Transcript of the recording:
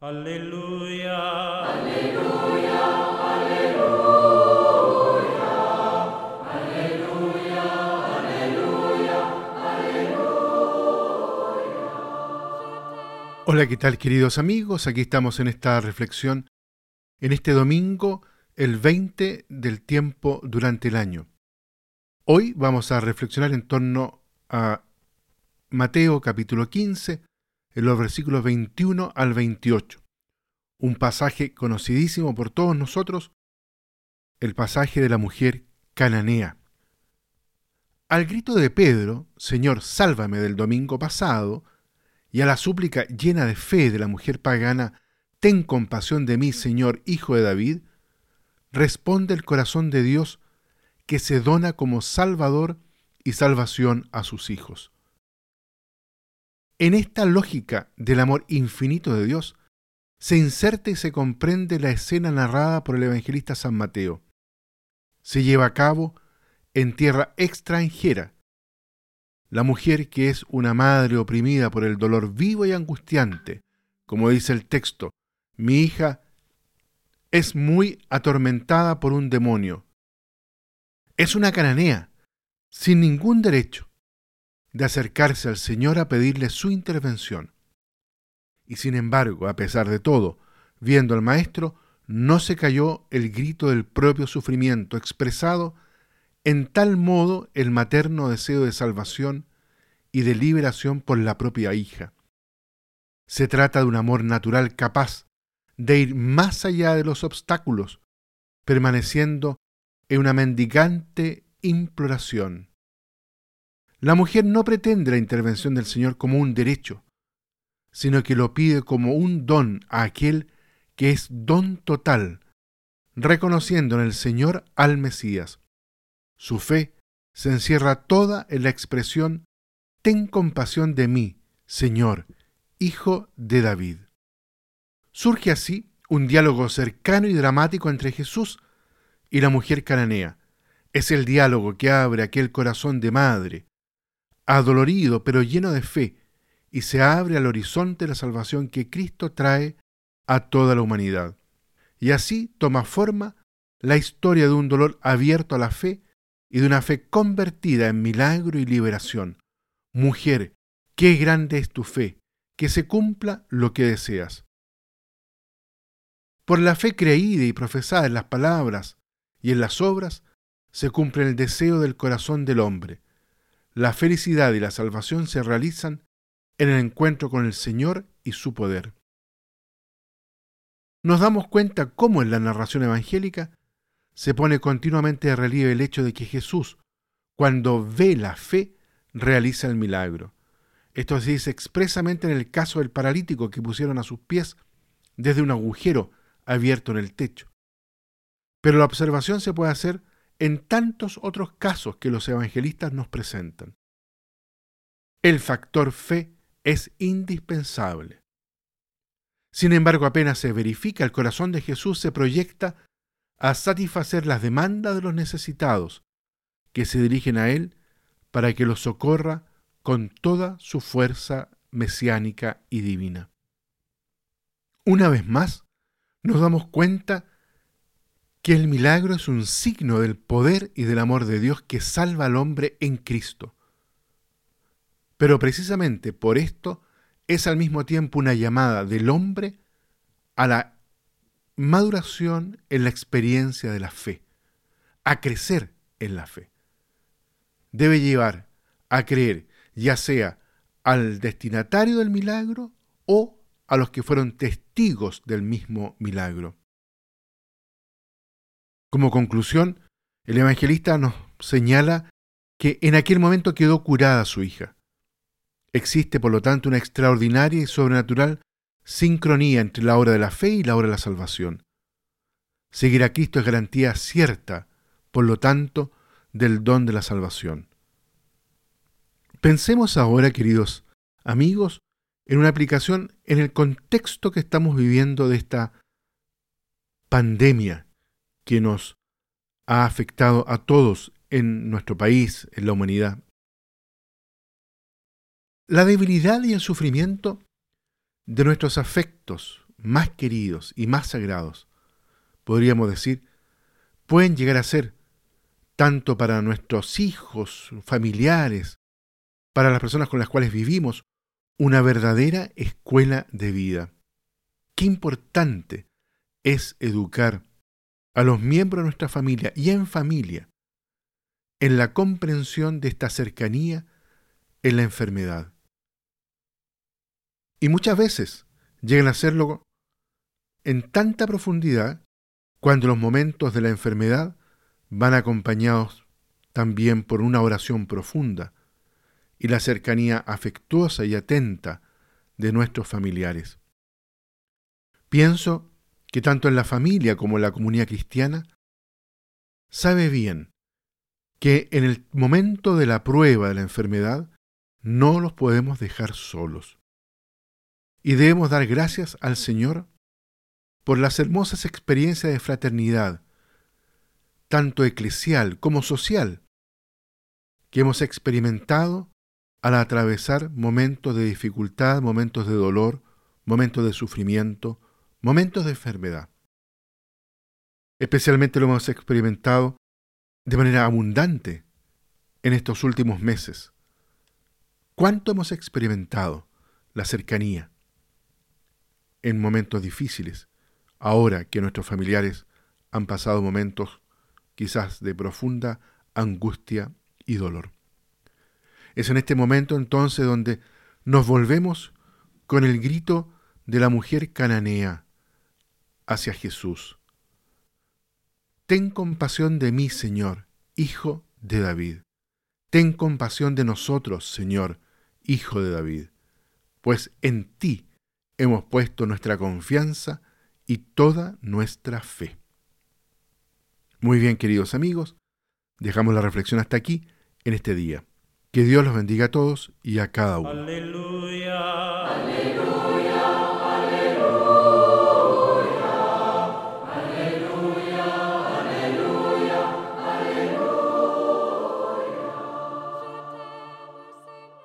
Aleluya. Aleluya, aleluya, aleluya, aleluya, aleluya. Hola, ¿qué tal queridos amigos? Aquí estamos en esta reflexión en este domingo, el 20 del tiempo durante el año. Hoy vamos a reflexionar en torno a Mateo capítulo 15, en los versículos 21 al 28. Un pasaje conocidísimo por todos nosotros, el pasaje de la mujer cananea. Al grito de Pedro, Señor, sálvame del domingo pasado, y a la súplica llena de fe de la mujer pagana, Ten compasión de mí, Señor, hijo de David, responde el corazón de Dios que se dona como Salvador y salvación a sus hijos. En esta lógica del amor infinito de Dios, se inserta y se comprende la escena narrada por el evangelista San Mateo. Se lleva a cabo en tierra extranjera. La mujer que es una madre oprimida por el dolor vivo y angustiante, como dice el texto, mi hija es muy atormentada por un demonio. Es una cananea, sin ningún derecho de acercarse al Señor a pedirle su intervención. Y sin embargo, a pesar de todo, viendo al Maestro, no se cayó el grito del propio sufrimiento expresado en tal modo el materno deseo de salvación y de liberación por la propia hija. Se trata de un amor natural capaz de ir más allá de los obstáculos, permaneciendo en una mendigante imploración. La mujer no pretende la intervención del Señor como un derecho, sino que lo pide como un don a aquel que es don total, reconociendo en el Señor al Mesías. Su fe se encierra toda en la expresión Ten compasión de mí, Señor, Hijo de David. Surge así un diálogo cercano y dramático entre Jesús y la mujer cananea. Es el diálogo que abre aquel corazón de madre, adolorido pero lleno de fe, y se abre al horizonte la salvación que Cristo trae a toda la humanidad. Y así toma forma la historia de un dolor abierto a la fe y de una fe convertida en milagro y liberación. Mujer, qué grande es tu fe, que se cumpla lo que deseas. Por la fe creída y profesada en las palabras y en las obras, se cumple el deseo del corazón del hombre. La felicidad y la salvación se realizan en el encuentro con el Señor y su poder. Nos damos cuenta cómo en la narración evangélica se pone continuamente de relieve el hecho de que Jesús, cuando ve la fe, realiza el milagro. Esto se dice expresamente en el caso del paralítico que pusieron a sus pies desde un agujero abierto en el techo. Pero la observación se puede hacer en tantos otros casos que los evangelistas nos presentan. El factor fe es indispensable. Sin embargo, apenas se verifica, el corazón de Jesús se proyecta a satisfacer las demandas de los necesitados, que se dirigen a Él para que los socorra con toda su fuerza mesiánica y divina. Una vez más, nos damos cuenta que el milagro es un signo del poder y del amor de Dios que salva al hombre en Cristo. Pero precisamente por esto es al mismo tiempo una llamada del hombre a la maduración en la experiencia de la fe, a crecer en la fe. Debe llevar a creer ya sea al destinatario del milagro o a los que fueron testigos del mismo milagro. Como conclusión, el evangelista nos señala que en aquel momento quedó curada su hija. Existe, por lo tanto, una extraordinaria y sobrenatural sincronía entre la obra de la fe y la obra de la salvación. Seguir a Cristo es garantía cierta, por lo tanto, del don de la salvación. Pensemos ahora, queridos amigos, en una aplicación en el contexto que estamos viviendo de esta pandemia que nos ha afectado a todos en nuestro país, en la humanidad. La debilidad y el sufrimiento de nuestros afectos más queridos y más sagrados, podríamos decir, pueden llegar a ser, tanto para nuestros hijos, familiares, para las personas con las cuales vivimos, una verdadera escuela de vida. Qué importante es educar a los miembros de nuestra familia y en familia en la comprensión de esta cercanía en la enfermedad. Y muchas veces llegan a hacerlo en tanta profundidad cuando los momentos de la enfermedad van acompañados también por una oración profunda y la cercanía afectuosa y atenta de nuestros familiares. Pienso que tanto en la familia como en la comunidad cristiana sabe bien que en el momento de la prueba de la enfermedad no los podemos dejar solos. Y debemos dar gracias al Señor por las hermosas experiencias de fraternidad, tanto eclesial como social, que hemos experimentado al atravesar momentos de dificultad, momentos de dolor, momentos de sufrimiento, momentos de enfermedad. Especialmente lo hemos experimentado de manera abundante en estos últimos meses. ¿Cuánto hemos experimentado la cercanía en momentos difíciles, ahora que nuestros familiares han pasado momentos quizás de profunda angustia y dolor? Es en este momento entonces donde nos volvemos con el grito de la mujer cananea hacia Jesús Ten compasión de mí, Señor, Hijo de David. Ten compasión de nosotros, Señor, Hijo de David, pues en ti hemos puesto nuestra confianza y toda nuestra fe. Muy bien, queridos amigos, dejamos la reflexión hasta aquí en este día. Que Dios los bendiga a todos y a cada uno.